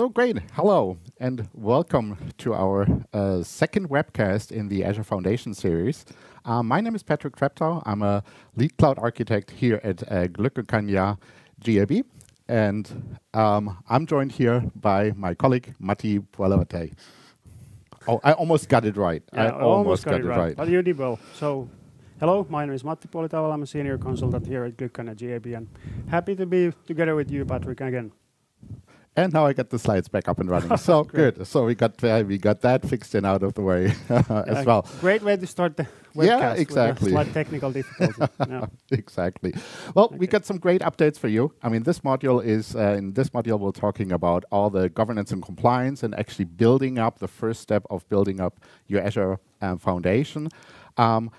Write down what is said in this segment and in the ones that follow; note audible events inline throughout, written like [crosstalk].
So great. Hello and welcome to our uh, second webcast in the Azure Foundation series. Uh, my name is Patrick Treptow. I'm a lead cloud architect here at uh, GAB. And um, I'm joined here by my colleague, Matti Puolevatei. Oh, I almost got it right. Yeah, I almost, almost got, got, it right. right. But you did well. So, hello, my name is Matti Puolitauval. I'm a senior consultant here at glueckkanja-gab. And happy to be together with you, Patrick, again. And now I got the slides back up and running. so [laughs] good. So we got uh, we got that fixed and out of the way [laughs] as well. Great way to start the webcast. Yeah, exactly. With technical difficulty. [laughs] yeah. exactly. Well, we got some great updates for you. I mean, this module is uh, in this module we're talking about all the governance and compliance and actually building up the first step of building up your Azure um, foundation. Um,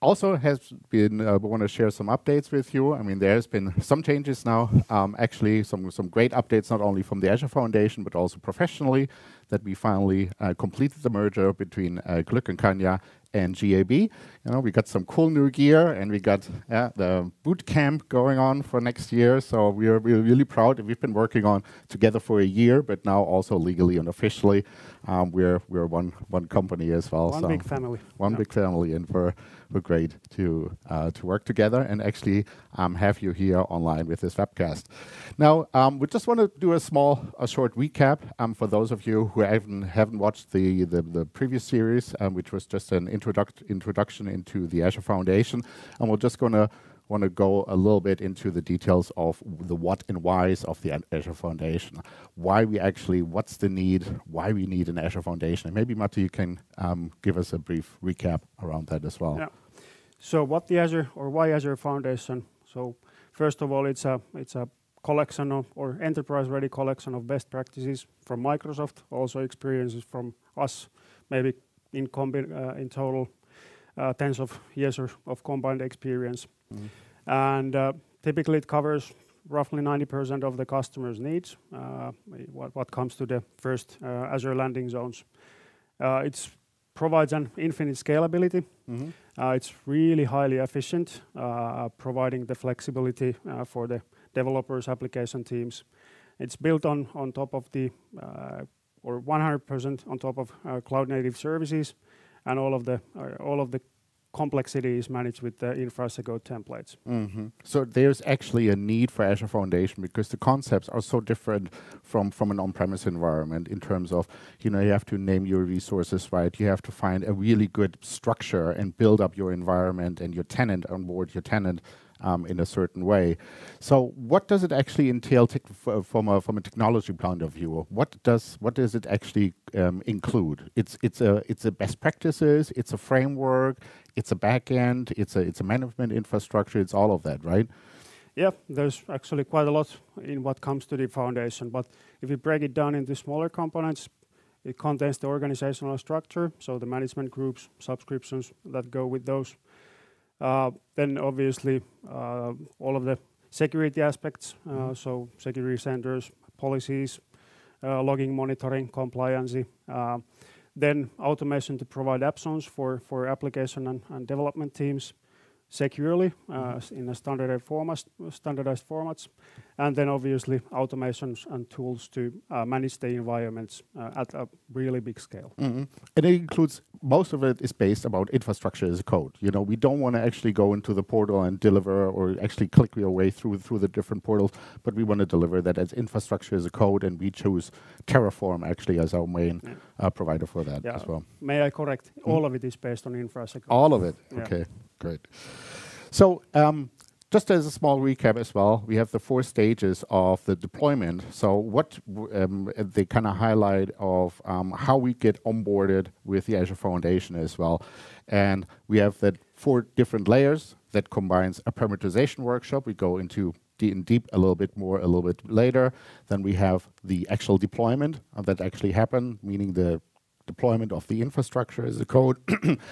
also has been uh, want to share some updates with you. I mean, there's been [laughs] some changes now. Um, actually, some some great updates not only from the Azure Foundation but also professionally that we finally uh, completed the merger between uh, Glück and Kanja and GAB. You know, we got some cool new gear and we got uh, the boot camp going on for next year. So we are we're really proud. We've been working on together for a year, but now also legally and officially, um, we're we're one one company as well. One so big family. one Yeah. big family, and we're we're great to uh, to work together and actually um, have you here online with this webcast. Now, um, we just want to do a small, a short recap um, for those of you who haven't haven't watched the the, the previous series, um, which was just an introduct introduction into the Azure Foundation, and we're just going to want to go a little bit into the details of the what and whys of the Azure Foundation. Why we actually, what's the need, why we need an Azure Foundation. And maybe, Matti, you can um, give us a brief recap around that as well. Yeah. So what the Azure or why Azure Foundation? So first of all, it's a it's a collection of or enterprise-ready collection of best practices from Microsoft, also experiences from us, maybe in combi- uh, in total tens of years of, of combined experience, Mhm. and uh, typically it covers roughly 90% of the customers' needs. Uh, what, what comes to the first uh, Azure landing zones, uh, it provides an infinite scalability. Uh, it's really highly efficient, uh, providing the flexibility uh, for the developers, application teams. It's built on, on top of the, uh, or 100% on top of uh, cloud native services, and all of the uh, all of the complexity is managed with the infra as code templates. Mhm. So there's actually a need for Azure Foundation because the concepts are so different from, from an on-premise environment in terms of, you know, you have to name your resources right. You have to find a really good structure and build up your environment and your tenant on board your tenant um, in a certain way. So what does it actually entail from a from a technology point of view? What does what does it actually um, include? It's it's a it's a best practices. It's a framework. It's a backend. It's a it's a management infrastructure. It's all of that, right? Yeah, there's actually quite a lot in what comes to the foundation, but if you break it down into smaller components, it contains the organizational structure, so the management groups, subscriptions that go with those. Uh, then obviously uh, all of the security aspects, uh, Mhm. so security centers, policies, uh, logging, monitoring, compliance. Then automation to provide app zones for, for application and, development teams securely uh, in a standardized formats, and then obviously automations and tools to uh, manage the environments uh, at a really big scale. Mhm. And it includes most of it is based about infrastructure as a code. You know, we don't want to actually go into the portal and deliver or actually click your way through through the different portals, but we want to deliver that as infrastructure as a code, and we choose Terraform actually as our main Yeah. uh, provider for that Yeah. as well. May I correct? All of it is based on infra as code. All of it. Yeah. Okay, great. So, um, just as a small recap as well, we have the four stages of the deployment. So, what um, they kind of highlight of um, how we get onboarded with the Azure Foundation as well, and we have that four different layers that combines a parameterization workshop. We go into in deep a little bit more a little bit later. Then we have the actual deployment uh, that actually happened, meaning the deployment of the infrastructure as a code.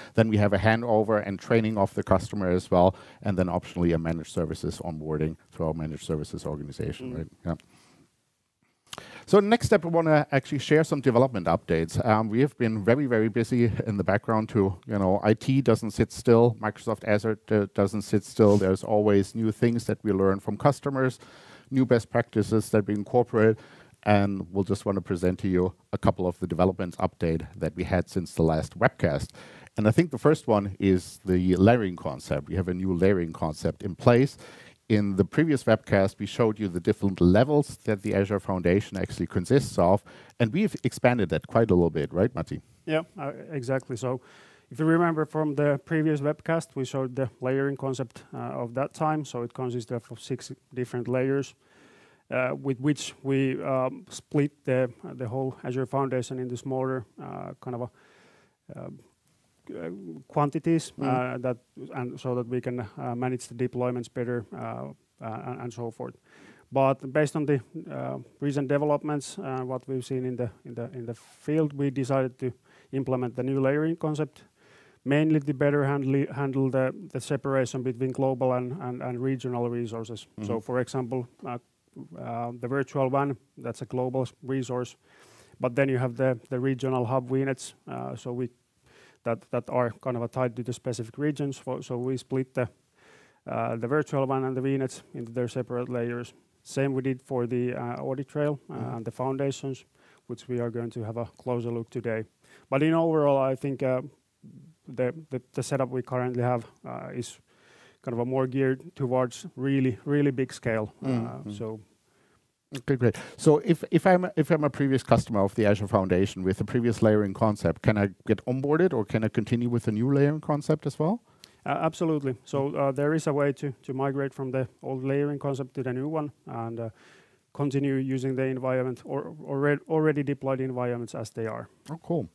[clears throat] then we have a handover and training of the customer as well, and then optionally a managed services onboarding to our managed services organization. Mm. Right? Yeah. So next step, I want to actually share some development updates. Um, we have been very, very busy in the background to, you know, IT doesn't sit still, Microsoft Azure d- doesn't sit still. There's always new things that we learn from customers, new best practices that we incorporate. And we'll just want to present to you a couple of the developments update that we had since the last webcast. And I think the first one is the layering concept. We have a new layering concept in place. In the previous webcast, we showed you the different levels that the Azure Foundation actually consists of, and we've expanded that quite a little bit, right, Matti? Yeah, uh, exactly. So if you remember from the previous webcast, we showed the layering concept uh, of that time. So it consists of six different layers, with which we um, split the the whole Azure Foundation into smaller uh, kind of a, um, uh, quantities mm. that and so that we can uh, manage the deployments better and, and, so forth. But based on the recent developments, what we've seen in the in the in the field, we decided to implement the new layering concept mainly to better handle the separation between global and regional resources. So mm-hmm. for example, uh, uh, the virtual WAN, that's a global resource, but then you have the the regional hub VNets, uh, so we that that are kind of tied to the specific regions. So we split the the virtual WAN and the VNets into their separate layers. Same we did for the audit trail mm-hmm. and the foundations, which we are going to have a closer look today. But in overall, I think the, the, the setup we currently have uh, is kind of a more geared towards really really big scale. Mm-hmm. So. Okay, great. So if, if I'm if I'm a previous customer of the Azure Foundation with a previous layering concept, can I get onboarded or can I continue with the new layering concept as well? Uh, absolutely. So uh, there is a way to, to migrate from the old layering concept to the new one and uh, continue using the environment or already, already deployed environments as they are. Oh, cool.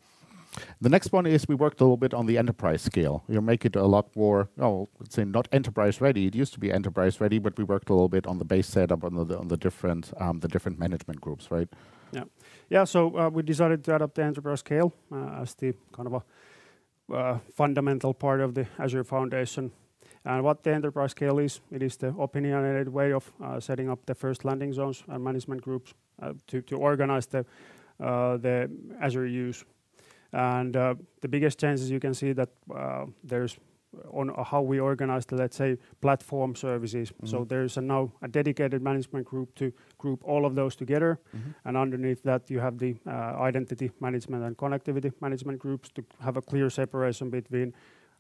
The next one is we worked a little bit on the enterprise scale. You make it a lot more, oh, let's say not enterprise ready. It used to be enterprise ready, but we worked a little bit on the base setup on the on the different um, the different management groups, right? Yeah, yeah. So uh, we decided to adopt the enterprise scale uh, as the kind of a uh, fundamental part of the Azure Foundation. And what the enterprise scale is, it is the opinionated way of uh, setting up the first landing zones and management groups uh, to to organize the uh, the Azure use and uh, the biggest changes you can see that uh, there's on how we organize the, let's say, platform services. Mm-hmm. So there's a now a dedicated management group to group all of those together, mm-hmm. and underneath that you have the uh, identity management and connectivity management groups to have a clear separation between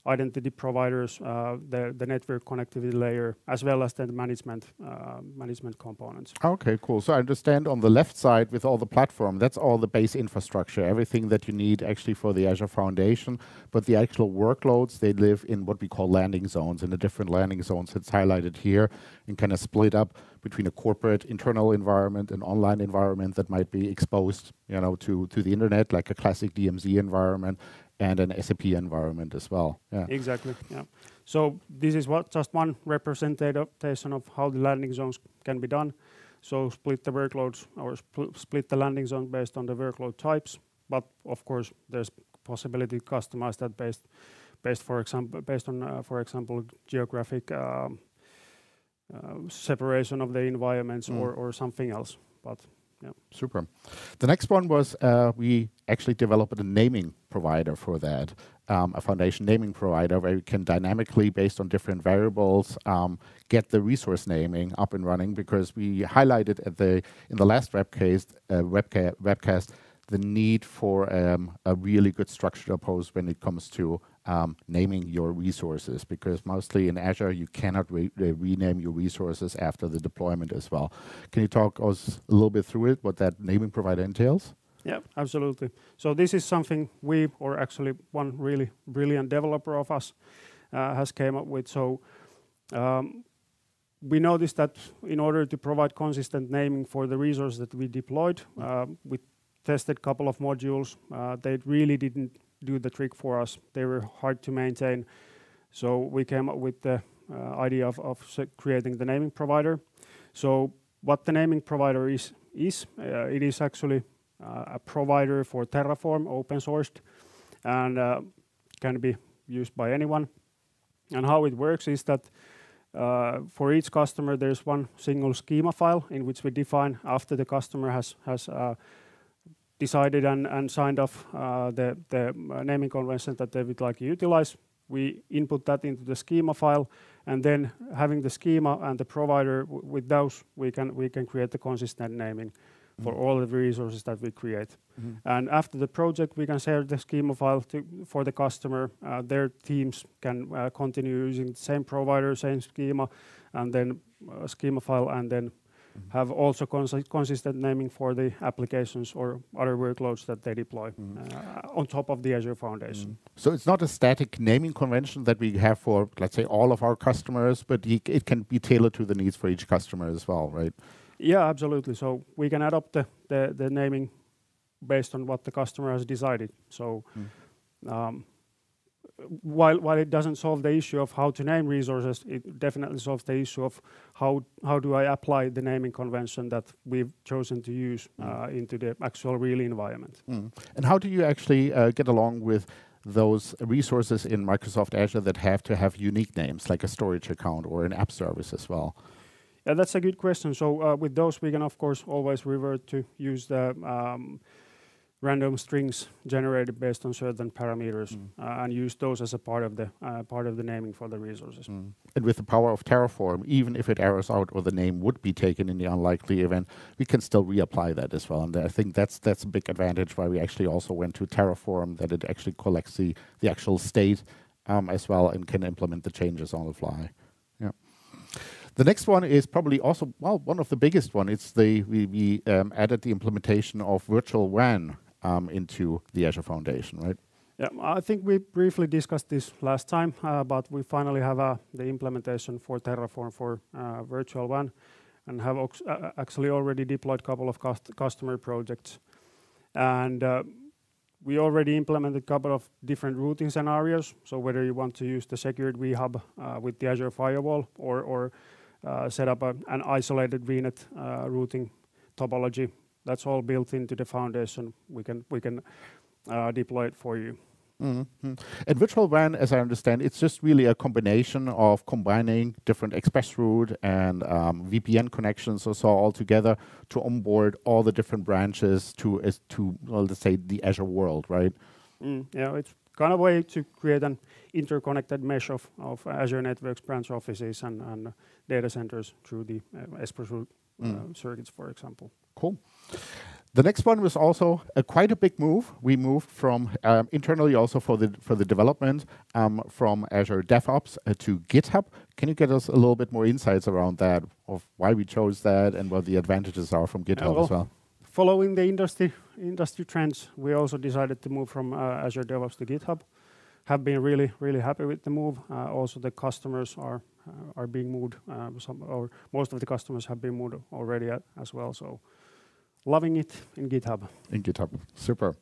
identity providers, uh, the, the network connectivity layer, as well as the management uh, management components. Okay, cool. So I understand on the left side with all the platform, that's all the base infrastructure, everything that you need actually for the Azure Foundation. But the actual workloads, they live in what we call landing zones, in the different landing zones. It's highlighted here and kind of split up between a corporate internal environment and online environment that might be exposed, you know, to to the internet, like a classic DMZ environment, and an SAP environment as well. Yeah. Exactly. Yeah. So this is what just one representation of how the landing zones can be done. So split the workloads or spl split the landing zone based on the workload types. But of course, there's possibility to customize that based, based for example, based on, uh, for example, geographic um, uh, separation of the environments mm. or, or something else. But yeah. Super. The next one was uh, we actually developed a naming provider for that, um, a foundation naming provider where you can dynamically, based on different variables, um, get the resource naming up and running. Because we highlighted at the in the last webcast, uh, webca webcast the need for um, a really good structured approach when it comes to um, naming your resources because mostly in Azure you cannot re rename your resources after the deployment as well. Can you talk us a little bit through it, what that naming provider entails? Yeah, absolutely. So this is something we, or actually one really brilliant developer of us, uh, has came up with. So um, we noticed that in order to provide consistent naming for the resources that we deployed, uh, we tested a couple of modules. Uh, they really didn't do the trick for us. They were hard to maintain. So we came up with the uh, idea of, of creating the naming provider. So what the naming provider is, is uh, it is actually uh, a provider for Terraform, open sourced, and uh, can be used by anyone. And how it works is that uh, for each customer, there's one single schema file in which we define after the customer has has uh, decided and, and signed off uh, the, the naming convention that they would like to utilize. We input that into the schema file, and then having the schema and the provider with those, we can we can create the consistent naming for all the resources that we create. And after the project, we can share the schema file to, for the customer. Uh, their teams can uh, continue using the same provider, same schema, and then uh, schema file, and then have also consi- consistent naming for the applications or other workloads that they deploy uh, on top of the Azure Foundation. So it's not a static naming convention that we have for, let's say, all of our customers, but it can be tailored to the needs for each customer as well, right? Yeah, absolutely. So we can adopt the, the, the naming based on what the customer has decided. So um, while while it doesn't solve the issue of how to name resources, it definitely solves the issue of how how do I apply the naming convention that we've chosen to use uh, into the actual real environment. Mm. And how do you actually uh, get along with those resources in Microsoft Azure that have to have unique names, like a storage account or an app service as well? Yeah, that's a good question. So uh, with those, we can of course always revert to use the um, random strings generated based on certain parameters uh, and use those as a part of the uh, part of the naming for the resources. Mm. And with the power of Terraform, even if it errors out or the name would be taken in the unlikely event, we can still reapply that as well. And I think that's that's a big advantage why we actually also went to Terraform, that it actually collects the, the actual state um, as well and can implement the changes on the fly. Yeah. The next one is probably also well one of the biggest one. It's the we, we um, added the implementation of virtual WAN um, into the Azure Foundation, right? Yeah, I think we briefly discussed this last time, uh, but we finally have uh, the implementation for Terraform for uh, Virtual WAN and have actually already deployed a couple of cust- customer projects. And we already implemented a couple of different routing scenarios. So whether you want to use the secured vHub with the Azure Firewall or, or set up an isolated VNet routing topology, that's all built into the foundation. We can we can uh, deploy it for you. Mhm. And virtual WAN, as I understand, it's just really a combination of combining different express route and um, VPN connections or so all together to onboard all the different branches to as to well, let's say the Azure world, right? Mm, yeah, it's kind of a way to create an interconnected mesh of, of Azure Networks branch offices and, and data centers through the uh, Express route uh, Mm. circuits, for example. Cool. The next one was also a, quite a big move. We moved from um, internally also for the for the development um, from Azure DevOps uh, to GitHub. Can you get us a little bit more insights around that of why we chose that and what the advantages are from GitHub well, as well? Following the industry industry trends, we also decided to move from uh, Azure DevOps to GitHub. Have been really really happy with the move. Uh, also, the customers are uh, are being moved. Uh, some or most of the customers have been moved already a- as well. So, loving it in GitHub. in GitHub. Super.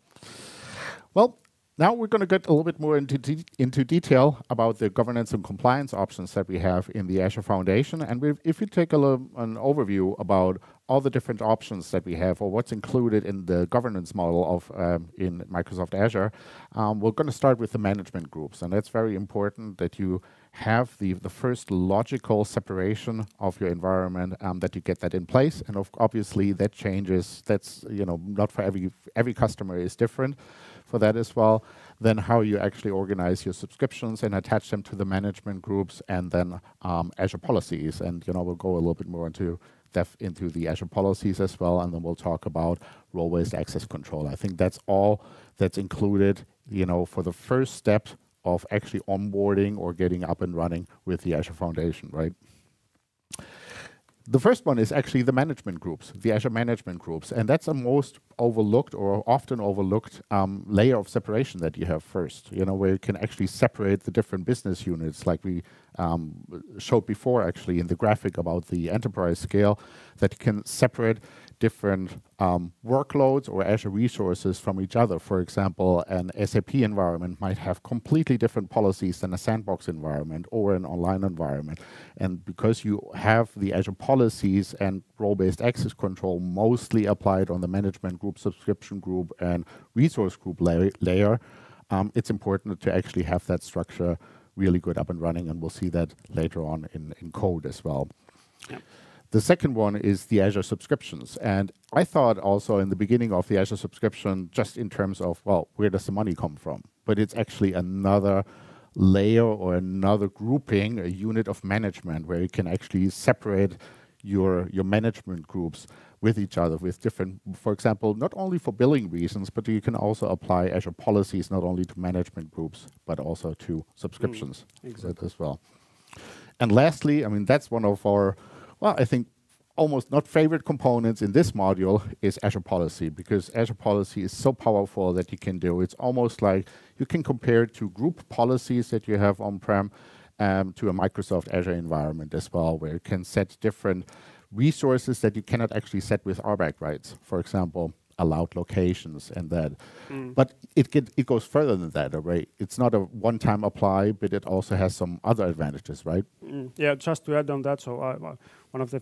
Well, now we're going to get a little bit more into de- into detail about the governance and compliance options that we have in the Azure Foundation. And if you take a little, an overview about all the different options that we have or what's included in the governance model of um, in Microsoft Azure, um, we're going to start with the management groups, and that's very important that you have the the first logical separation of your environment um, that you get that in place. And of, obviously that changes. That's you know not for every every customer is different for that as well. Then how you actually organize your subscriptions and attach them to the management groups and then um, azure policies. And you know we'll go a little bit more into depth into the azure policies as well and then we'll talk about role-based access control. I think that's all that's included you know for the first step of actually onboarding or getting up and running with the Azure Foundation, right? The first one is actually the management groups, the Azure management groups, and that's a most overlooked or often overlooked um, layer of separation that you have first. You know, where you can actually separate the different business units, like we um, showed before, actually in the graphic about the enterprise scale, that can separate different um, workloads or Azure resources from each other. For example, an SAP environment might have completely different policies than a sandbox environment or an online environment. And because you have the Azure policies and role-based access control mostly applied on the management group, subscription group, and resource group la- layer, um, it's important to actually have that structure really good up and running, and we'll see that later on in, in code as well. Yep. The second one is the Azure subscriptions. And I thought also in the beginning of the Azure subscription, just in terms of, well, where does the money come from? But it's actually another layer or another grouping, a unit of management where you can actually separate your, your management groups with each other with different, for example, not only for billing reasons, but you can also apply Azure policies not only to management groups, but also to subscriptions mm, exactly. as well. And lastly, I mean, that's one of our, well, I think almost not favorite components in this module is Azure Policy because Azure Policy is so powerful that you can do. It's almost like you can compare to group policies that you have on-prem um, to a Microsoft Azure environment as well, where you can set different resources that you cannot actually set with RBAC rights. For example, allowed locations and that. Mm. But it get, it goes further than that, right? It's not a one-time apply, but it also has some other advantages, right? Mm. Yeah, just to add on that, so uh, one of the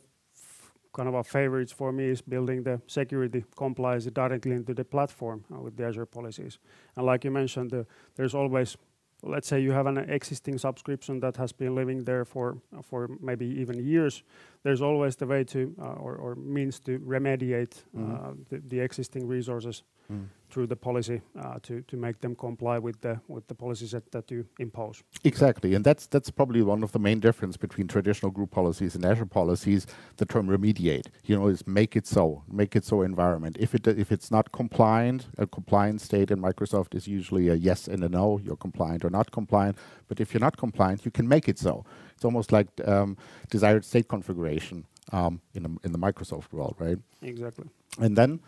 kind of our favorites for me is building the security compliance directly into the platform uh, with the Azure policies. And like you mentioned, uh, there's always, let's say you have an existing subscription that has been living there for for maybe even years. There's always the way to uh, or, or, means to remediate mm. the, the, existing resources mm through the policy uh, to to make them comply with the with the policies that, that you impose. Exactly, and that's that's probably one of the main difference between traditional group policies and Azure policies. The term remediate, you know, is make it so, make it so environment. If it if it's not compliant, a compliant state in Microsoft is usually a yes and a no. You're compliant or not compliant. But if you're not compliant, you can make it so. It's almost like um, desired state configuration um, in the, in the Microsoft world, right? Exactly. And then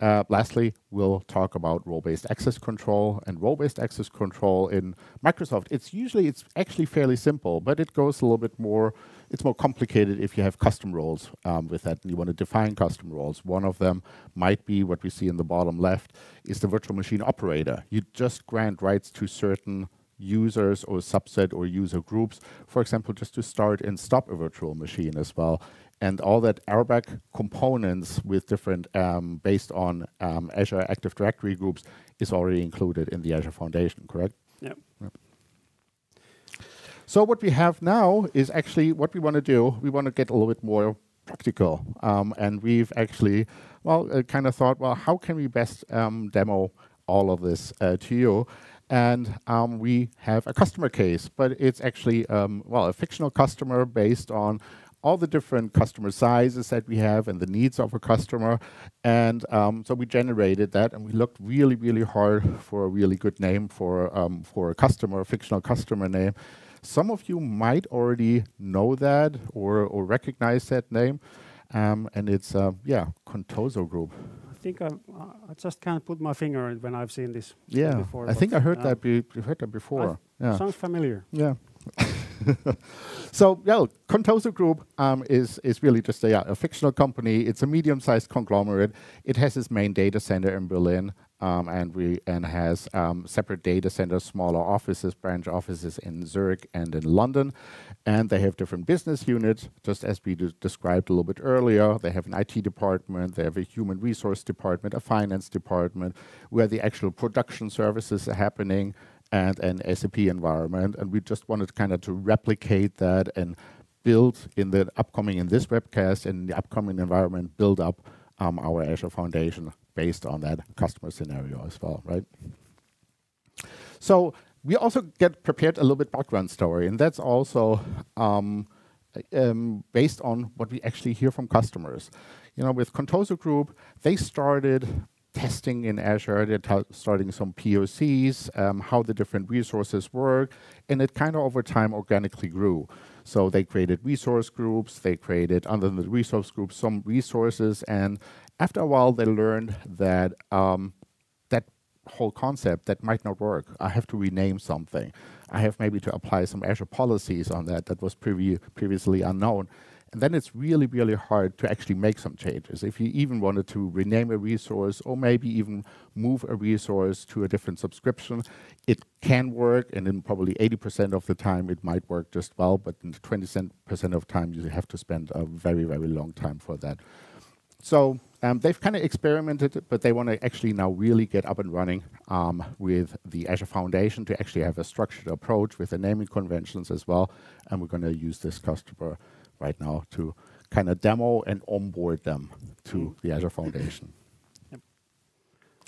uh, lastly, we'll talk about role-based access control and role-based access control in Microsoft. It's usually, it's actually fairly simple, but it goes a little bit more, it's more complicated if you have custom roles um, with that and you want to define custom roles. One of them might be what we see in the bottom left is the virtual machine operator. You just grant rights to certain users or subset or user groups, for example, just to start and stop a virtual machine as well and all that RBAC components with different um, based on um, Azure Active Directory groups is already included in the Azure Foundation, correct? Yep. yep. So what we have now is actually what we want to do. We want to get a little bit more practical, um, and we've actually, well, uh, kind of thought, well, how can we best um, demo all of this uh, to you? And um, we have a customer case, but it's actually, um, well, a fictional customer based on all the different customer sizes that we have and the needs of a customer. And um, so we generated that and we looked really, really hard for a really good name for, um, for a customer, a fictional customer name. Some of you might already know that or, or recognize that name. Um, and it's, uh, yeah, Contoso Group. I think I, I just can't put my finger on it when I've seen this yeah, before. I think I heard, that, be, heard that before. Yeah. Sounds familiar. Yeah. [laughs] so yeah, Contoso Group um, is is really just a, yeah, a, fictional company. It's a medium-sized conglomerate. It has its main data center in Berlin, um, and we and has um, separate data centers, smaller offices, branch offices in Zurich and in London, and they have different business units, just as we described a little bit earlier. They have an IT department, they have a human resource department, a finance department, where the actual production services are happening and an SAP environment. And we just wanted kind of to replicate that and build in the upcoming, in this webcast, in the upcoming environment, build up um, our Azure Foundation based on that customer scenario as well, right? So we also get prepared a little bit background story, and that's also um, um, based on what we actually hear from customers. You know, with Contoso Group, they started testing in Azure, they're starting some POCs, um, how the different resources work, and it kind of over time organically grew. So they created resource groups, they created under the resource groups some resources, and after a while they learned that um, that whole concept that might not work. I have to rename something. I have maybe to apply some Azure policies on that that was previ previously unknown. And then it's really, really hard to actually make some changes. If you even wanted to rename a resource or maybe even move a resource to a different subscription, it can work. And in probably 80% of the time, it might work just well. But in 20% of time, you have to spend a very, very long time for that. So um, they've kind of experimented, but they want to actually now really get up and running um, with the Azure Foundation to actually have a structured approach with the naming conventions as well. And we're going to use this customer right now to kind of demo and onboard them to mm. the Azure Foundation. Yep.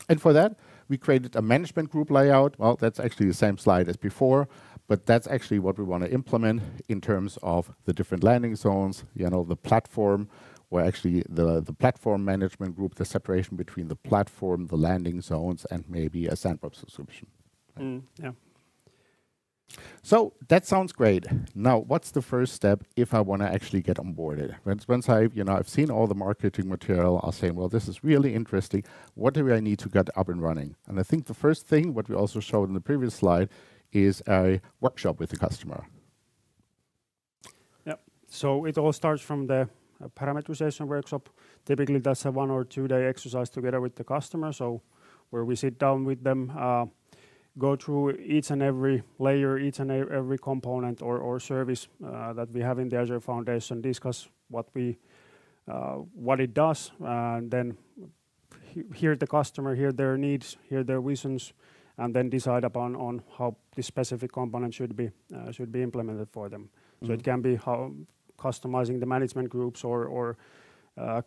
And for that, we created a management group layout. Well, that's actually the same slide as before, but that's actually what we want to implement in terms of the different landing zones, you know, the platform, where actually the, the platform management group, the separation between the platform, the landing zones, and maybe a sandbox subscription. Mm, yeah. So that sounds great. Now, what's the first step if I want to actually get onboarded? Once, once I, you know, I've seen all the marketing material, I'll say, well, this is really interesting. What do I need to get up and running? And I think the first thing, what we also showed in the previous slide, is a workshop with the customer. Yeah. So it all starts from the uh, parameterization workshop. Typically, that's a one or two day exercise together with the customer. So where we sit down with them, uh, go through each and every layer, each and every component or, or service uh, that we have in the Azure Foundation, discuss what we uh, what it does, and then hear the customer, hear their needs, hear their visions, and then decide upon on how this specific component should be uh, should be implemented for them. Mm-hmm. So it can be how customizing the management groups or or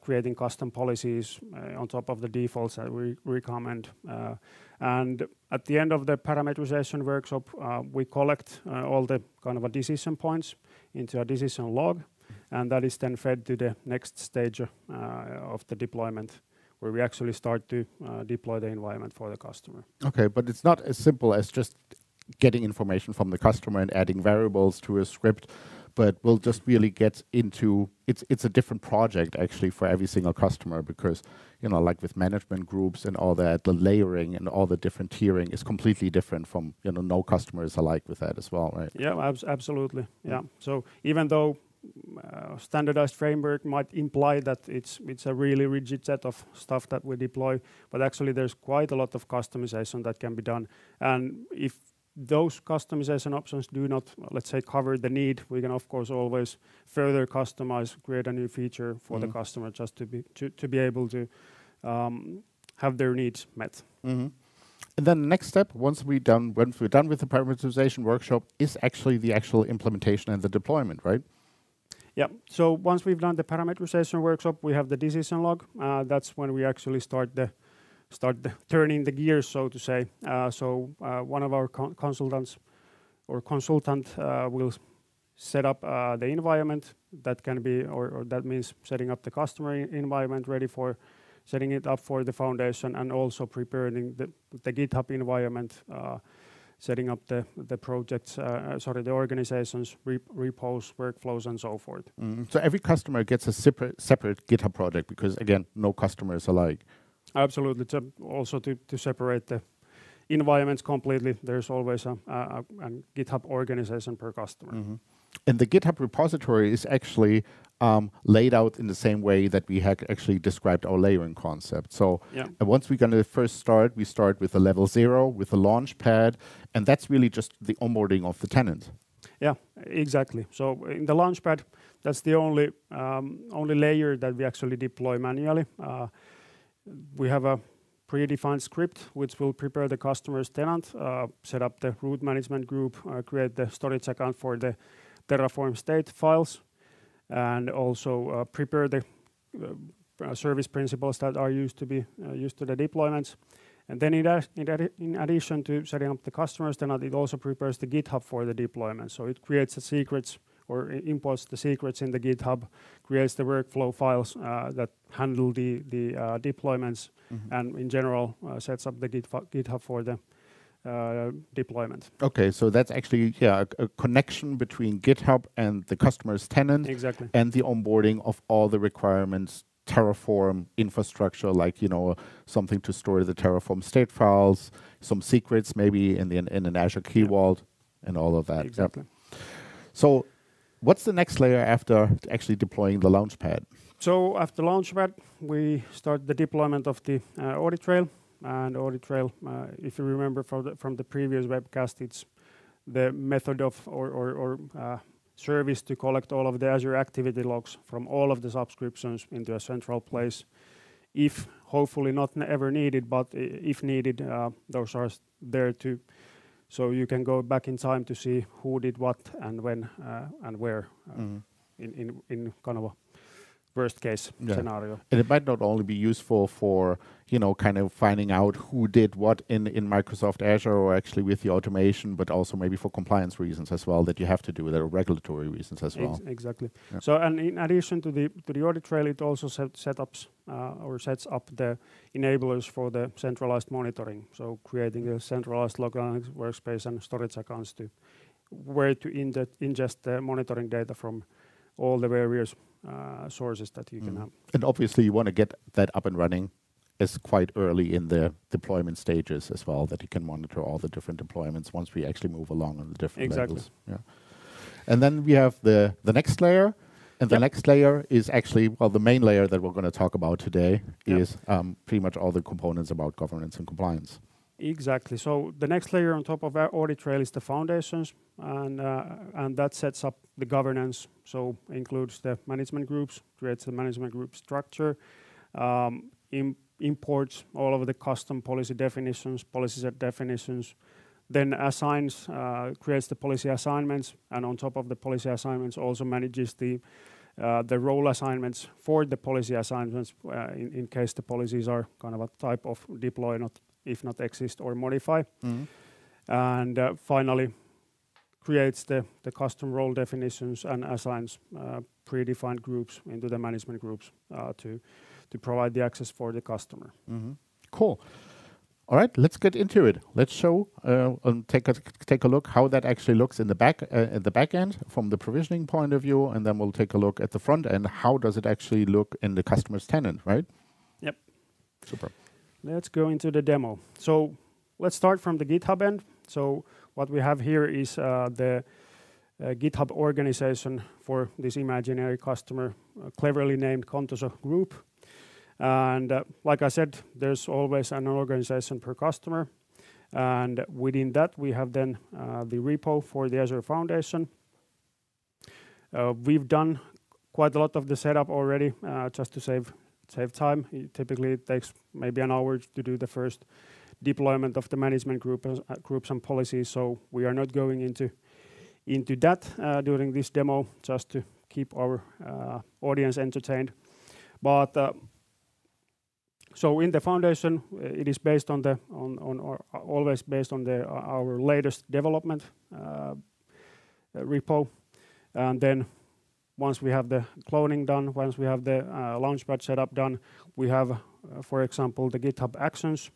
creating custom policies uh, on top of the defaults that we recommend. Uh, and at the end of the parameterization workshop, uh, we collect uh, all the kind of decision points into a decision log, and that is then fed to the next stage uh, of the deployment, where we actually start to uh, deploy the environment for the customer. Okay, but it's not as simple as just getting information from the customer and adding variables to a script but we'll just really get into it's it's a different project actually for every single customer because you know like with management groups and all that the layering and all the different tiering is completely different from you know no customers alike with that as well right? Yeah ab- absolutely. Yeah. So even though uh, standardized framework might imply that it's it's a really rigid set of stuff that we deploy but actually there's quite a lot of customization that can be done. And if those customization options do not, let's say, cover the need, we can of course always further customize, create a new feature for mm-hmm. the customer just to be to, to be able to um, have their needs met. Mm-hmm. And then the next step, once we done once we're done with the parameterization workshop, is actually the actual implementation and the deployment, right? Yeah. So once we've done the parameterization workshop, we have the decision log. Uh, that's when we actually start the start turning the gears, so to say. Uh, so uh, one of our consultants or consultant uh, will set up the environment. That can be, or that means setting up the customer environment ready for setting it up for the foundation, and also preparing the GitHub environment, setting up the projects, sorry, the organizations, repos, workflows, and so forth. Mm-hmm. So every customer gets a separate GitHub project because, again, no customer is alike. Absolutely. To also to, to separate the environments completely, there's always a, GitHub organization per customer. Mm-hmm. And the GitHub repository is actually um, laid out in the same way that we had actually described our layering concept. So yeah. uh, once we're going to first start, we start with a level zero, with a launch pad, and that's really just the onboarding of the tenant. Yeah, exactly. So in the launchpad, that's the only um, only layer that we actually deploy manually. Uh, we have a predefined script which will prepare the customer's tenant, uh, set up the root management group, uh, create the storage account for the Terraform state files, and also uh, prepare the uh, service principals that are used to be uh, used to the deployments. And then in, in, in, addition to setting up the customer's tenant, it also prepares the GitHub for the deployment. So it creates the secrets or imports the secrets in the GitHub, creates the workflow files uh, that handle the the uh, deployments, mm-hmm. and in general uh, sets up the GitHub for the uh, deployment. Okay, so that's actually yeah a, a, connection between GitHub and the customer's tenant, exactly, and the onboarding of all the requirements. Terraform infrastructure, like you know something to store the Terraform state files, some secrets maybe in the in an Azure Key Vault, and all of that. Exactly. Yep. So What's the next layer after actually deploying the Launchpad? So after Launchpad, we start the deployment of the uh, audit trail. And audit trail, uh, if you remember from the, from the previous webcast, it's the method of or, or, or uh, service to collect all of the Azure activity logs from all of the subscriptions into a central place. If hopefully not ever needed, but if needed, uh, those are there to so you can go back in time to see who did what and when uh, and where uh, mm. in, in, in kind of a worst case Yeah. scenario. And it might not only be useful for, you know, kind of finding out who did what in, in Microsoft Azure or actually with the automation, but also maybe for compliance reasons as well that you have to do that or regulatory reasons as well. Ex- exactly. Yeah. So, and in addition to the to the audit trail, it also set setups uh, or sets up the enablers for the centralized monitoring. So, creating a centralized Log Analytics workspace and storage accounts to where to in ingest the monitoring data from all the various sources that you can Mhm. have. And obviously you want to get that up and running as quite early in the deployment stages as well, that you can monitor all the different deployments once we actually move along on the different Exactly. levels. Yeah. And then we have the, the next layer. And the Yep. next layer is actually, well, the main layer that we're going to talk about today Yep. is um, pretty much all the components about governance and compliance. Exactly. So the next layer on top of our audit trail is the foundations, and uh, and that sets up the governance. So includes the management groups, creates the management group structure, um, im- imports all of the custom policy definitions, policy set definitions, then assigns, uh, creates the policy assignments, and on top of the policy assignments, also manages the uh, the role assignments for the policy assignments uh, in, in case the policies are kind of a type of deploy, not if not exist or modify. And uh, finally, creates the, the custom role definitions and assigns uh, predefined groups into the management groups uh, to, to provide the access for the customer. Mhm. Cool. All right, let's get into it. Let's show uh, and take a take a look how that actually looks in the back uh, at the back end from the provisioning point of view, and then we'll take a look at the front end. How does it actually look in the customer's tenant, right? Yep. Super. Let's go into the demo. So let's start from the GitHub end. So what we have here is uh, the uh, GitHub organization for this imaginary customer, uh, cleverly named Contoso Group. And uh, like I said, there's always an organization per customer. And within that, we have then uh, the repo for the Azure Foundation. Uh, we've done quite a lot of the setup already, just to save save time. It typically, it takes maybe an hour to do the first deployment of the management group, uh, groups and policies. So we are not going into into that uh, during this demo, just to keep our uh, audience entertained. But uh, so in the foundation, uh, it is based on the on on or always based on the uh, our latest development uh, repo, and then once we have the cloning done, once we have the uh, Launchpad setup done, we have, uh, for example, the GitHub Actions,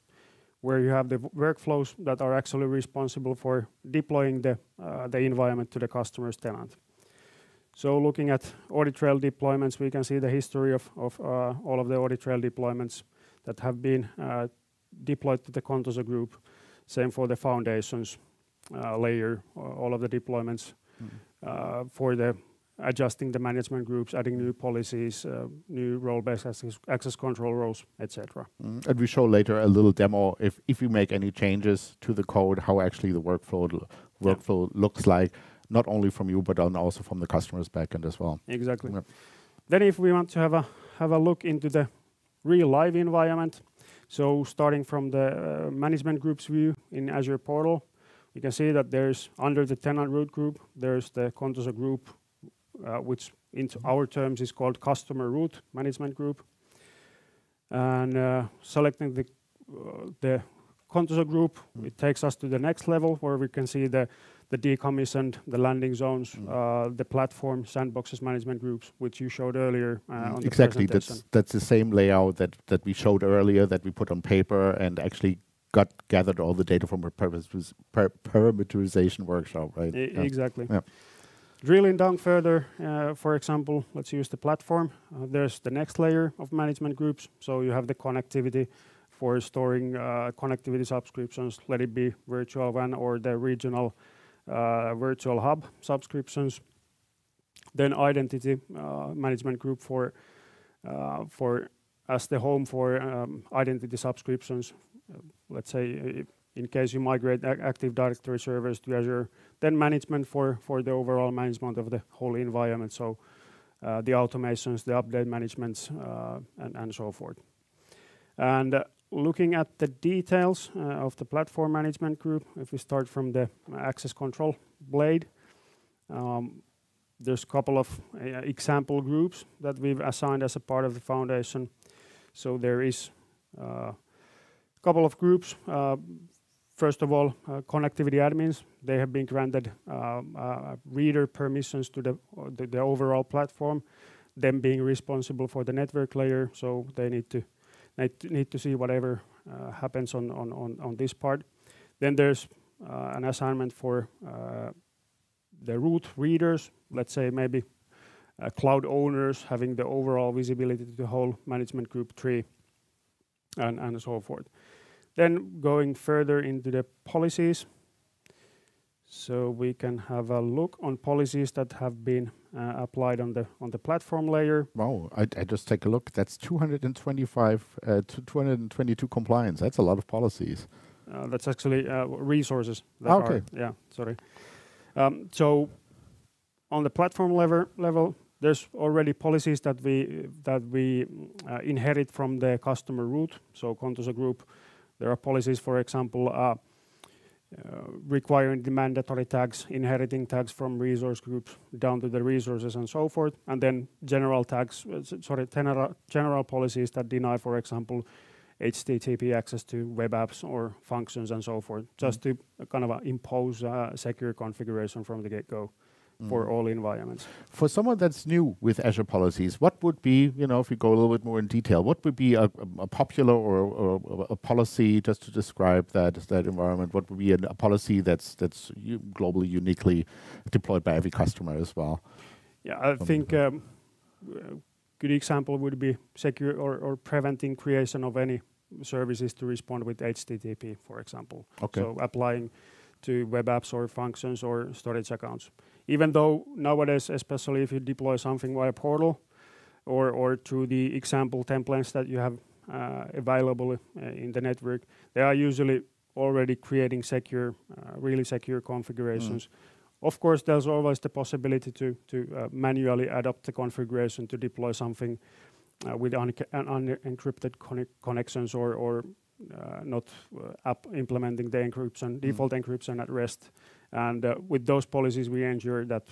where you have the workflows that are actually responsible for deploying the uh, the environment to the customer's tenant. So looking at audit trail deployments, we can see the history of, of uh, all of the audit trail deployments that have been uh, deployed to the Contoso group. Same for the foundations uh, layer, all of the deployments uh, for the adjusting the management groups, adding new policies, uh, new role-based access, access control roles, etc. Mm, And we show later a little demo if if you make any changes to the code, how actually the workflow l- Yeah. workflow looks like, not only from you but also from the customer's backend as well. Exactly. Yep. Then, if we want to have a have a look into the real live environment, so starting from the uh, management groups view in Azure Portal, you can see that there's under the tenant root group, there's the Contoso group, which in our terms is called customer root management group. And uh, selecting the uh, the Contoso group, it takes us to the next level where we can see the the decommissioned, the landing zones, Mm. uh, the platform, sandboxes, management groups, which you showed earlier uh, on the exactly, that's that's the same layout that that we showed earlier that we put on paper and actually got gathered all the data from a parameterization workshop, right? Yeah. Exactly. Yeah. Drilling down further, uh, for example, let's use the platform. Uh, there's the next layer of management groups. So you have the connectivity for storing uh, connectivity subscriptions, let it be virtual WAN or the regional uh, virtual hub subscriptions. Then identity uh, management group for uh, for as the home for um, identity subscriptions. Let's say in case you migrate Active Directory servers to Azure, then management for for the overall management of the whole environment. So uh, the automations, the update managements, uh, and and so forth. And uh, looking at the details uh, of the platform management group, if we start from the access control blade, um, there's a couple of uh, example groups that we've assigned as a part of the foundation. So there is a uh, couple of groups. Uh, first of all, uh, connectivity admins, they have been granted um, uh, reader permissions to the, the, the overall platform, them being responsible for the network layer, so they need to need to, see whatever uh, happens on, on, on, on this part. Then there's an assignment for the root readers, let's say maybe uh, cloud owners having the overall visibility to the whole management group tree and, and so forth. Then going further into the policies. So we can have a look on policies that have been uh, applied on the on the platform layer. Wow, I, I just take a look. That's 225 uh, to 222 compliance. That's a lot of policies. Uh, that's actually resources. okay. Are, yeah, sorry. Um, so on the platform level, level, there's already policies that we that we inherit from the customer root. So Contoso Group, there are policies, for example, uh, uh, requiring the mandatory tags, inheriting tags from resource groups down to the resources and so forth, and then general tags, uh, sorry, general, general policies that deny, for example, HTTP access to web apps or functions and so forth, just mm. to kind of uh, impose a secure configuration from the get-go mm. for all environments. For someone that's new with Azure policies, what would be, you know, if we go a little bit more in detail, what would be a, a popular or, or, a policy just to describe that that environment? What would be a, a policy that's that's globally uniquely deployed by every customer as well? Yeah, I think. Um, good example would be secure or, or preventing creation of any services to respond with HTTP, for example. Okay. So applying to web apps or functions or storage accounts. Even though nowadays, especially if you deploy something via portal or, or through the example templates that you have uh, available uh, in the network, they are usually already creating secure, uh, really secure configurations. Mm. Of course, there's always the possibility to, to uh, manually adapt the configuration to deploy something uh, with un unencrypted connections or, or not up implementing the encryption, mm. default encryption at rest. And with those policies, we ensure that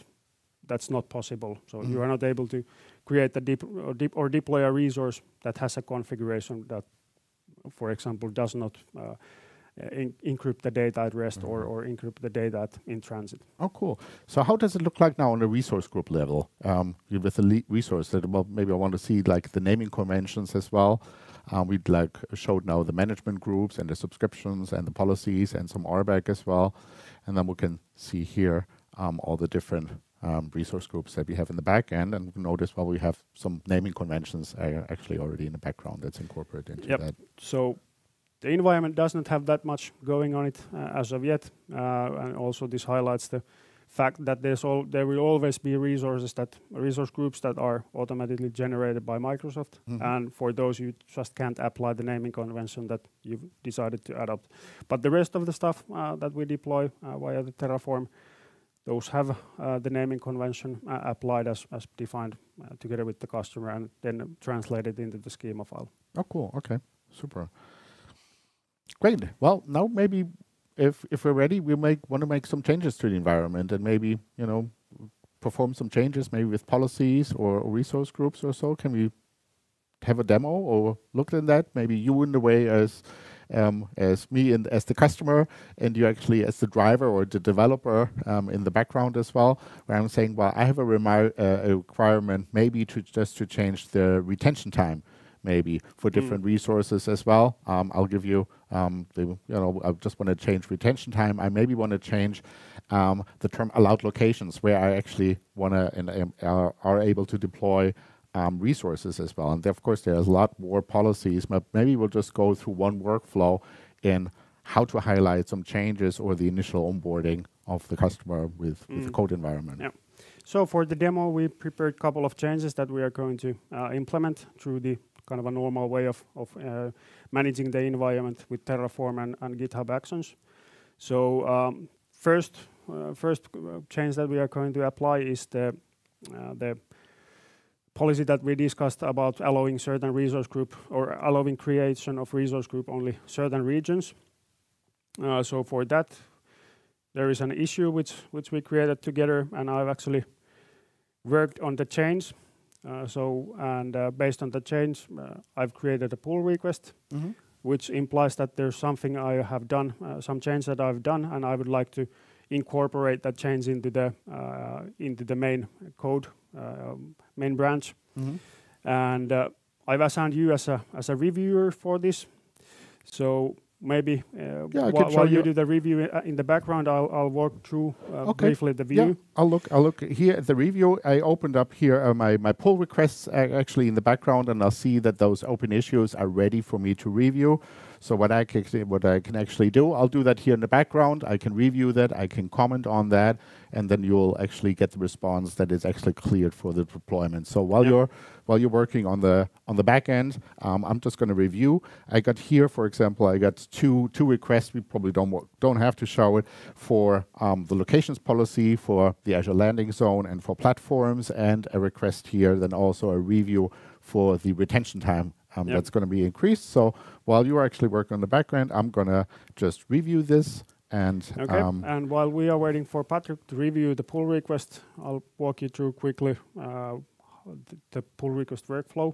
that's not possible. So mm. you are not able to create a dep or, or, deploy a resource that has a configuration that, for example, does not uh, uh, in encrypt the data at rest mm -hmm. or, mm-hmm. or encrypt the data in transit. Oh, cool. So how does it look like now on the resource group level um, with the resource? That, well, maybe I want to see like the naming conventions as well. Um, we'd like showed now the management groups and the subscriptions and the policies and some RBAC as well. And then we can see here um, all the different um, resource groups that we have in the back end. And notice while well, we have some naming conventions uh, actually already in the background that's incorporated into yep. that. So the environment does not have that much going on it uh, as of yet, uh, and also this highlights the fact that there's all there will always be resources that resource groups that are automatically generated by Microsoft, mm -hmm. and for those you just can't apply the naming convention that you've decided to adopt. But the rest of the stuff uh, that we deploy uh, via the Terraform, those have uh, the naming convention uh, applied as, as defined together with the customer, and then translated into the schema file. Oh, cool. Okay, super. Great. Well, now maybe if if we're ready, we make want to make some changes to the environment and maybe you know perform some changes, maybe with policies or, resource groups or so. Can we have a demo or look at that? Maybe you in the way as um, as me and as the customer, and you actually as the driver or the developer um, in the background as well. Where I'm saying, well, I have a, uh, a requirement maybe to just to change the retention time maybe for hmm. different mm. resources as well. Um, I'll give you, um, the, you know, I just want to change retention time. I maybe want to change um, the term allowed locations where I actually want to and um, are, are, able to deploy um, resources as well. And of course, there's a lot more policies, but maybe we'll just go through one workflow in how to highlight some changes or the initial onboarding of the customer with, mm. with the hmm. code environment. Yeah. So for the demo, we prepared a couple of changes that we are going to uh, implement through the kind of a normal way of, of uh, managing the environment with Terraform and, and GitHub Actions. So um, first, uh, first change that we are going to apply is the, uh, the policy that we discussed about allowing certain resource group or allowing creation of resource group only certain regions. Uh, so for that, there is an issue which which we created together, and I've actually worked on the change. Uh, so and uh, based on the change, uh, I've created a pull request. Mm-hmm. Which implies that there's something I have done, some change that I've done, and I would like to incorporate that change into the into the main code, main branch. Mm-hmm. I've assigned you as a reviewer for this. Maybe, uh, Yeah, I can show you. While you do the review uh, in the background, I'll walk through. Uh, okay Briefly the view. Yeah. I'll look I'll look here at the review. I opened up here my my pull requests actually in the background, and I'll see that those open issues are ready for me to review. So what I c what I can actually do, I'll do that here in the background. I can review that, I can comment on that, and then you'll actually get the response that is actually cleared for the deployment. So While you're working on the on the back end, um, I'm just gonna review. I got here, for example, I got two two requests. We probably don't don't have to show it for um, the locations policy for the Azure landing zone and for platforms, and a request here, then also a review for the retention time. Um, yeah That's gonna be increased. So while you are actually working on the background, I'm gonna just review this and. Okay. And While we are waiting for Patrick to review the pull request, I'll walk you through quickly uh, the pull request workflow.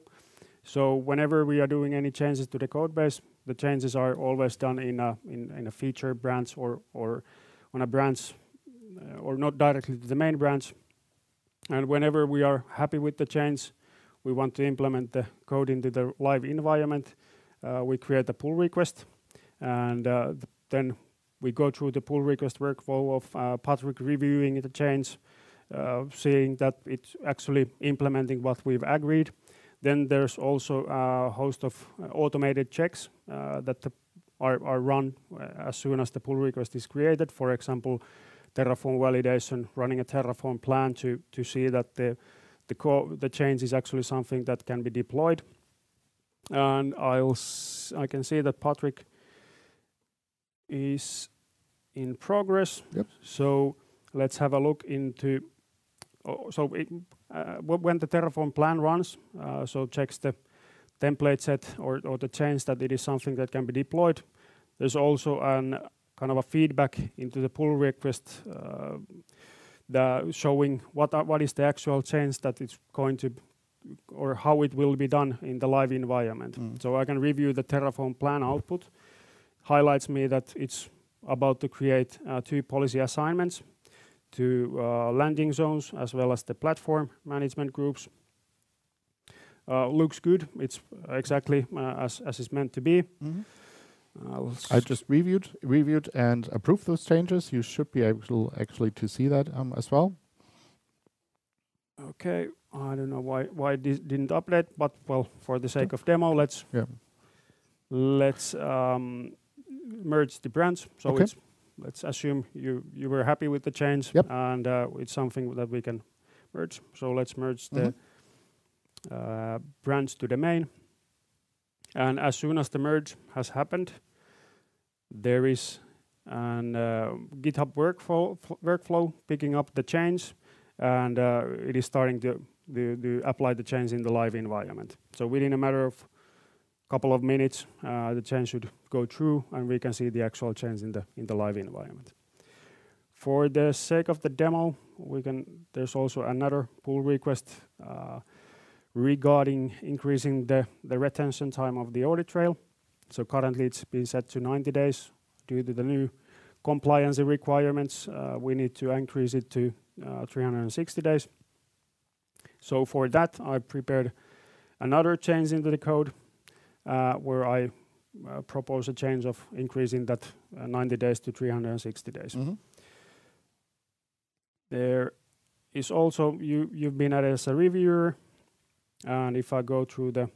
So whenever we are doing any changes to the code base, the changes are always done in a in a feature branch or on a branch uh, or not directly to the main branch. And whenever we are happy with the change, we want to implement the code into the live environment, uh, we create a pull request, and uh, then we go through the pull request workflow of Patrick reviewing the change, Uh, seeing that it's actually implementing what we've agreed. Then there's also a host of automated checks uh, that are run uh, as soon as the pull request is created. For example, Terraform validation, running a Terraform plan to see that the the change is actually something that can be deployed. And I can see that Patrick is in progress. Yep. Let's have a look into Oh, uh, when the Terraform plan runs, uh, so checks the template set or the change that it is something that can be deployed. There's also a kind of a feedback into the pull request, uh, showing what what is the actual change that it's going to or how it will be done in the live environment. Mm. I can review the Terraform plan output. Highlights me that it's about to create two policy assignments to uh, landing zones as well as the platform management groups. Uh, looks good. It's exactly uh, as it's meant to be. Mm-hmm. I'll just reviewed reviewed and approved those changes. You should be able actually to see that um, as well. Okay. I don't know why why this didn't update, but well, for the sake of demo, let's. Yeah Let's um, merge the branch. Okay. Let's assume you you were happy with the change. Yep uh, It's something that we can merge. So let's merge the. Mm-hmm uh, Branch to the main. And as soon as the merge has happened, there is an uh, GitHub workflow workflow picking up the change, and it is starting to, to, to apply the change in the live environment. So within a matter of couple of minutes, uh, the change should go through, and we can see the actual change in the in the live environment. For the sake of the demo, we can. there's also another pull request uh, regarding increasing the retention time of the audit trail. So currently it's been set to 90 days. Due to the new compliance requirements, uh, we need to increase it to 360 days. So for that, I prepared another change into the code, Uh, where I uh, propose a change of increasing that uh, 90 days to 360 days. Mm-hmm. There is also you've been added as a reviewer, and if I go through the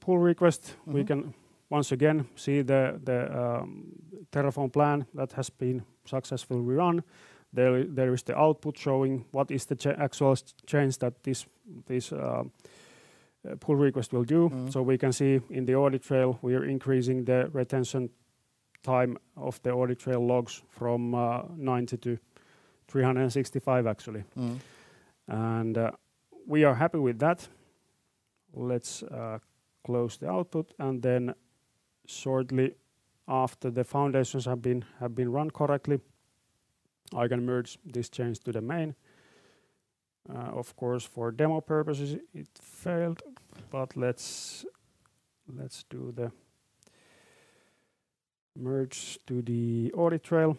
pull request. Mm-hmm We can once again see the um, Terraform plan that has been successfully run. There is the output showing what is the actual change that this this uh, uh, pull request will do. Mm-hmm. We can see in the audit trail, we are increasing the retention time of the audit trail logs from uh, 90 to 365 actually. Mm-hmm. We are happy with that. Let's close the output, and then shortly after the foundations have been have been run correctly, I can merge this change to the main. Uh, of course, for demo purposes, it failed, but let's let's do the merge to the audit trail.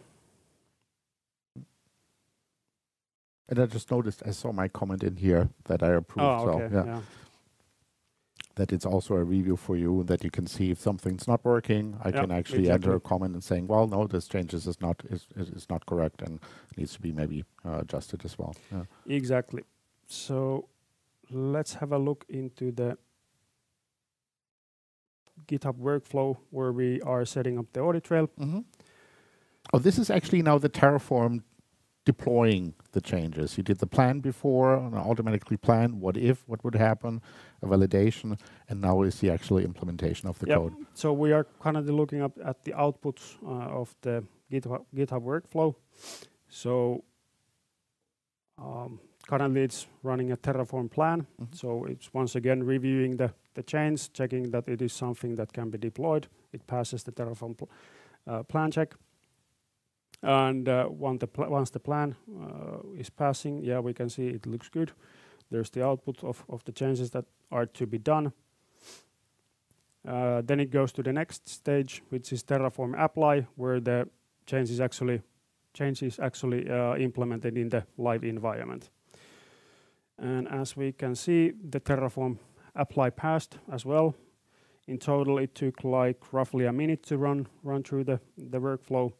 And I just noticed, I saw my comment in here that I approved. Oh, okay. So, yeah, yeah. That it's also a review for you that you can see if something's not working. I Yeah, can actually enter a comment and saying, well, no, this changes is not is, is, is not correct and needs to be maybe uh, adjusted as well. Yeah. Exactly. So let's have a look into the GitHub workflow where we are setting up the audit trail. Mm-hmm. Oh, this is actually now the Terraform deploying the changes. You did the plan before, and automatically plan what if, what would happen, a validation, and now is the actual implementation of the Yep. code. So we are currently looking up at the outputs uh, of the GitHub, GitHub workflow. So um, currently it's running a Terraform plan. Mhm. So it's once again reviewing the, the change, checking that it is something that can be deployed. It passes the Terraform pl- uh, plan check. And uh, once, the plan uh, is passing, yeah, we can see it looks good. There's the output of, of the changes that are to be done. Uh, then it goes to the next stage, which is Terraform apply, where the change is actually actually implemented in the live environment. And as we can see, the Terraform apply passed as well. In total, it took like roughly a minute to run run through the, the workflow.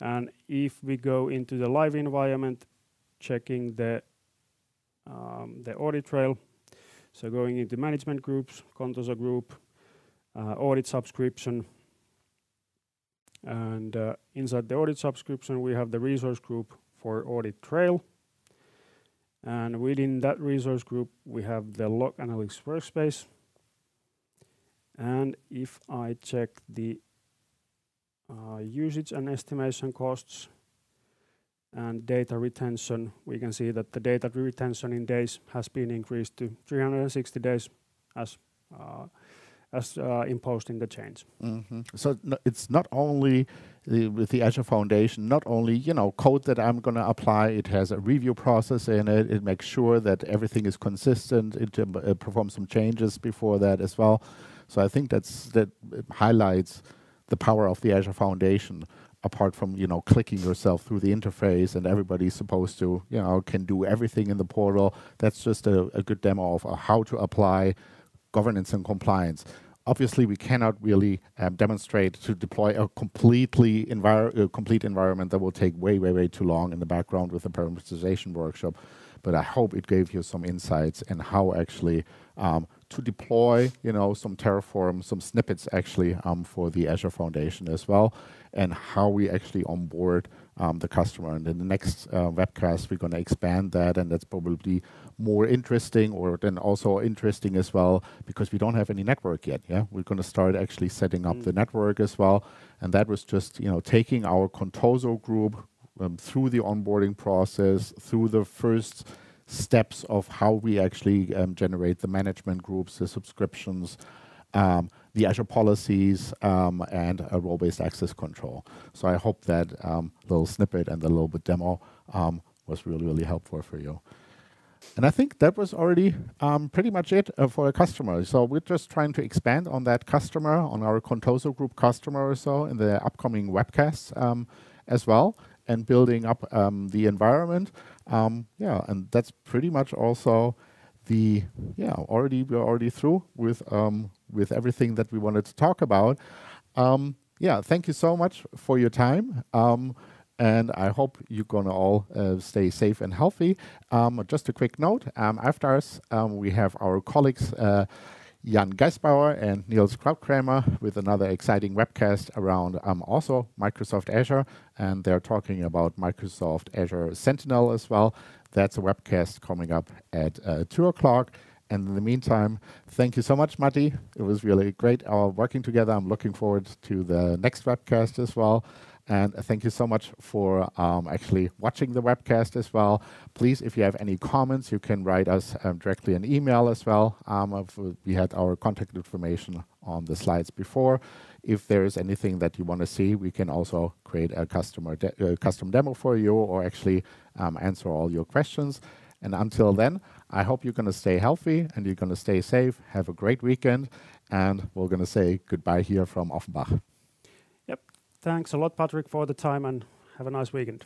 And if we go into the live environment, checking the um, the audit trail, so going into management groups, Contoso group, uh, audit subscription. And uh, inside the audit subscription, we have the resource group for audit trail. And within that resource group, we have the log analytics workspace. And if I check the usage and estimation costs and data retention, we can see that the data retention in days has been increased to 360 days as uh, as uh, imposed in the change. hmm So it's not only with the Azure Foundation, not only you know code that I'm going to apply. It has a review process in it. It makes sure that everything is consistent. It uh, performs some changes before that as well. So I think that's that highlights the power of the Azure Foundation. Apart from you know clicking yourself through the interface and everybody's supposed to you know can do everything in the portal. That's just a, a good demo of uh, how to apply governance and compliance. Obviously, we cannot really um, demonstrate to deploy a completely envir- uh, complete environment that will take way, way, way too long in the background with the parameterization workshop. But I hope it gave you some insights in how actually um, to deploy, you know, some Terraform, some snippets actually um, for the Azure Foundation as well, and how we actually onboard um, the customer. And in the next uh, webcast, we're going to expand that, and that's probably more interesting, or then also interesting as well, because we don't have any network yet. Yeah, we're going to start actually setting up Mm. the network as well, and that was just you know taking our Contoso group um, through the onboarding process, through the first steps of how we actually um, generate the management groups, the subscriptions, um, the Azure policies, um, and a role-based access control. So I hope that um, little snippet and the little bit demo um, was really, really helpful for you. And I think that was already um, pretty much it uh, for a customer. So we're just trying to expand on that customer, on our Contoso group customer or so in the upcoming webcasts as well, and building up um, the environment. Um, yeah, and that's pretty much also the yeah already we're already through with um, with everything that we wanted to talk about. Yeah, thank you so much for your time. And I hope you're going to all uh, stay safe and healthy. Um, just a quick note um, after us, um, we have our colleagues uh, Jan Geisbauer and Niels Krautkramer with another exciting webcast around um, also Microsoft Azure. And they're talking about Microsoft Azure Sentinel as well. That's a webcast coming up at uh, 2 o'clock. And in the meantime, thank you so much, Matti. It was really great our working together. I'm looking forward to the next webcast as well. And thank you so much for um, actually watching the webcast as well. Please, if you have any comments, you can write us um, directly an email as well. Um, of- we had our contact information on the slides before. if there is anything that you want to see, we can also create a customer de uh, custom demo for you or actually um, answer all your questions. And until then, I hope you're going to stay healthy and you're going to stay safe. Have a great weekend. And we're going to say goodbye here from Offenbach. Thanks a lot, Patrick, for the time, and have a nice weekend.